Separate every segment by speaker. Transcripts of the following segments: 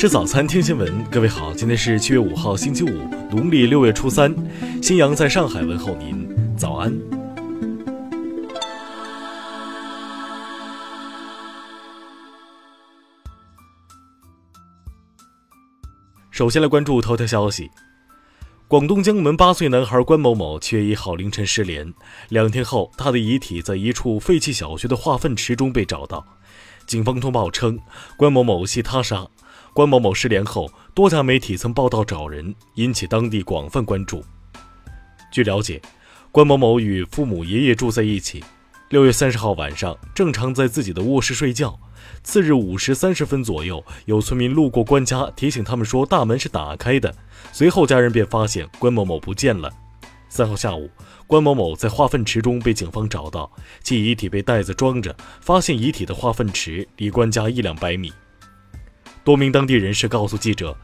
Speaker 1: 吃早餐，听新闻。各位好，今天是七月五号，星期五，农历六月初三。新阳在上海问候您，早安。首先来关注头条消息：广东江门八岁男孩关某某七月一号凌晨失联，两天后，他的遗体在一处废弃小学的化粪池中被找到。警方通报称，关某某系他杀。关某某失联后，多家媒体曾报道找人，引起当地广泛关注。据了解，关某某与父母、爷爷住在一起。六月三十号晚上，正常在自己的卧室睡觉。次日五时三十分左右，有村民路过关家，提醒他们说大门是打开的。随后，家人便发现关某某不见了。三号下午，关某某在化粪池中被警方找到，其遗体被袋子装着，发现遗体的化粪池离关家一两百米。多名当地人士告诉记者，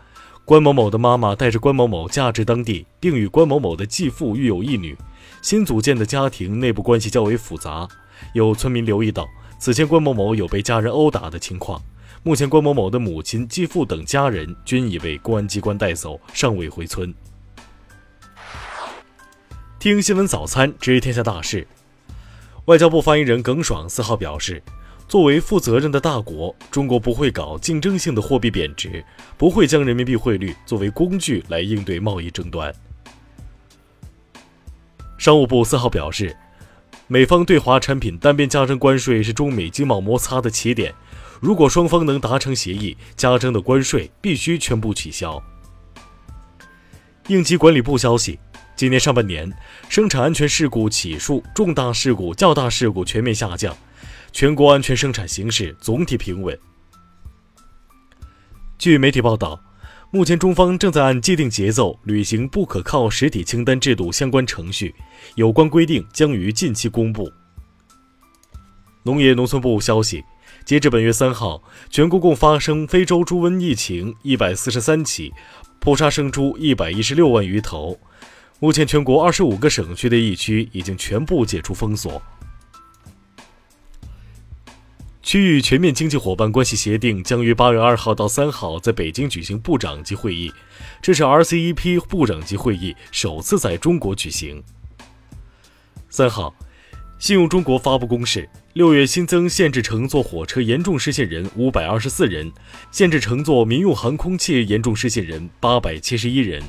Speaker 1: 关某某的妈妈带着关某某嫁至当地，并与关某某的继父育有一女。新组建的家庭内部关系较为复杂。有村民留意到，此前关某某有被家人殴打的情况。目前，关某某的母亲、继父等家人均已被公安机关带走，尚未回村。听新闻早餐，知天下大事。外交部发言人耿爽四号表示。作为负责任的大国，中国不会搞竞争性的货币贬值，不会将人民币汇率作为工具来应对贸易争端。商务部四号表示，美方对华产品单边加征关税是中美经贸摩擦的起点，如果双方能达成协议，加征的关税必须全部取消。应急管理部消息，今年上半年生产安全事故起数、重大事故、较大事故全面下降。全国安全生产形势总体平稳。据媒体报道，目前中方正在按既定节奏履行不可靠实体清单制度相关程序，有关规定将于近期公布。农业农村部消息，截至本月三号，全国共发生非洲猪瘟疫情一百四十三起，扑杀生猪一百一十六万余头。目前，全国二十五个省区的疫区已经全部解除封锁。区域全面经济伙伴关系协定将于八月二号到三号在北京举行部长级会议，这是 RCEP 部长级会议首次在中国举行。三号，信用中国发布公示，六月新增限制乘坐火车严重失信人五百二十四人，限制乘坐民用航空器严重失信人八百七十一人。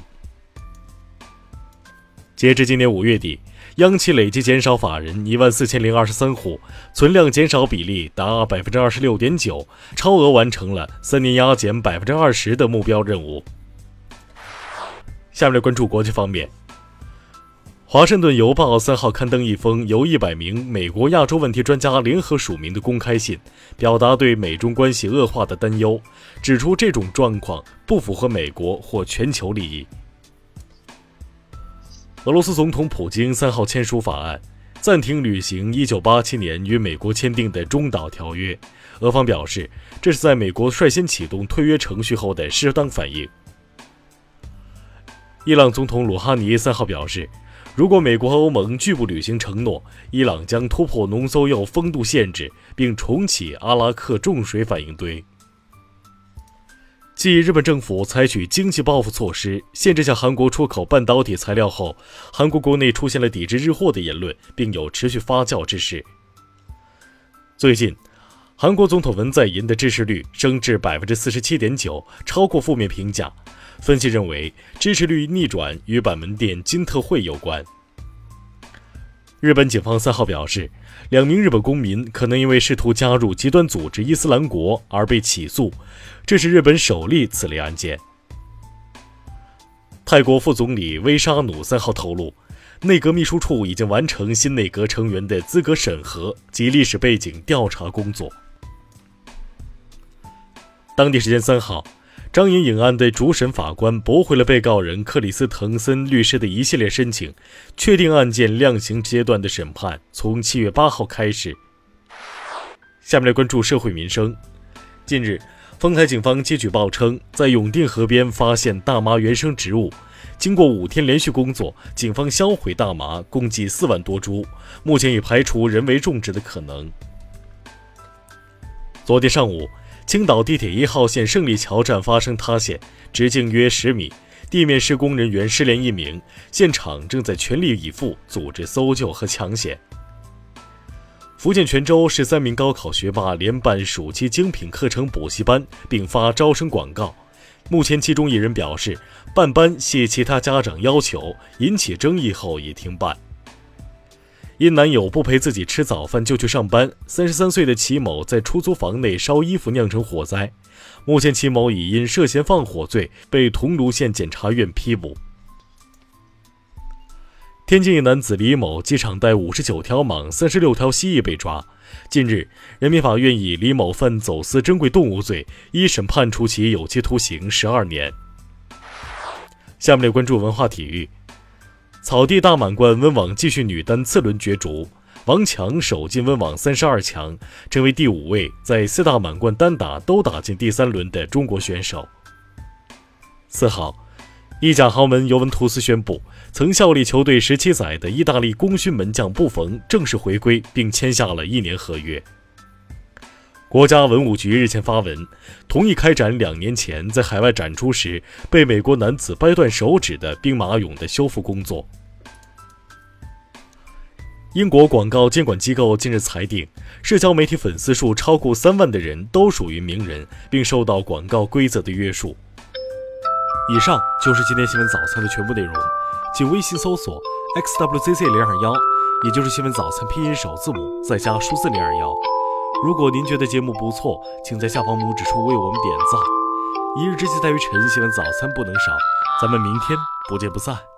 Speaker 1: 截至今年五月底。央企累计减少法人一万四千零二十三户，存量减少比例达百分之二十六点九，超额完成了三年压减百分之二十的目标任务。下面来关注国际方面，《华盛顿邮报》三号刊登一封由一百名美国亚洲问题专家联合署名的公开信，表达对美中关系恶化的担忧，指出这种状况不符合美国或全球利益。俄罗斯总统普京三号签署法案，暂停履行1987年与美国签订的中导条约。俄方表示，这是在美国率先启动退约程序后的适当反应。伊朗总统鲁哈尼三号表示，如果美国和欧盟拒不履行承诺，伊朗将突破浓缩铀风度限制，并重启阿拉克重水反应堆。继日本政府采取经济报复措施，限制向韩国出口半导体材料后，韩国国内出现了抵制日货的言论，并有持续发酵之势。最近，韩国总统文在寅的支持率升至百分之四十七点九，超过负面评价。分析认为，支持率逆转与板门店金特惠有关。日本警方三号表示，两名日本公民可能因为试图加入极端组织伊斯兰国而被起诉，这是日本首例此类案件。泰国副总理威沙努三号透露，内阁秘书处已经完成新内阁成员的资格审核及历史背景调查工作。当地时间三号。张颖颖案的主审法官驳回了被告人克里斯滕森律师的一系列申请，确定案件量刑阶段的审判从七月八号开始。下面来关注社会民生。近日，丰台警方接举报称，在永定河边发现大麻原生植物，经过五天连续工作，警方销毁大麻共计四万多株，目前已排除人为种植的可能。昨天上午。青岛地铁一号线胜利桥站发生塌陷，直径约十米，地面施工人员失联一名，现场正在全力以赴组织搜救和抢险。福建泉州十三名高考学霸联办暑期精品课程补习班，并发招生广告。目前，其中一人表示办班系其他家长要求，引起争议后已停办。因男友不陪自己吃早饭就去上班，三十三岁的齐某在出租房内烧衣服酿成火灾。目前，齐某已因涉嫌放火罪被桐庐县检察院批捕。天津一男子李某机场带五十九条蟒、三十六条蜥蜴被抓。近日，人民法院以李某犯走私珍贵动物罪，一审判处其有期徒刑十二年。下面关注文化体育。草地大满贯温网继续女单次轮角逐，王强首进温网三十二强，成为第五位在四大满贯单打都打进第三轮的中国选手。四号。意甲豪门尤文图斯宣布，曾效力球队十七载的意大利功勋门将布冯正式回归，并签下了一年合约。国家文物局日前发文，同意开展两年前在海外展出时被美国男子掰断手指的兵马俑的修复工作。英国广告监管机构近日裁定，社交媒体粉丝数超过三万的人都属于名人，并受到广告规则的约束。以上就是今天新闻早餐的全部内容，请微信搜索 xwzc 零二幺，也就是新闻早餐拼音首字母再加数字零二幺。如果您觉得节目不错，请在下方拇指处为我们点赞。一日之计在于晨，新闻早餐不能少，咱们明天不见不散。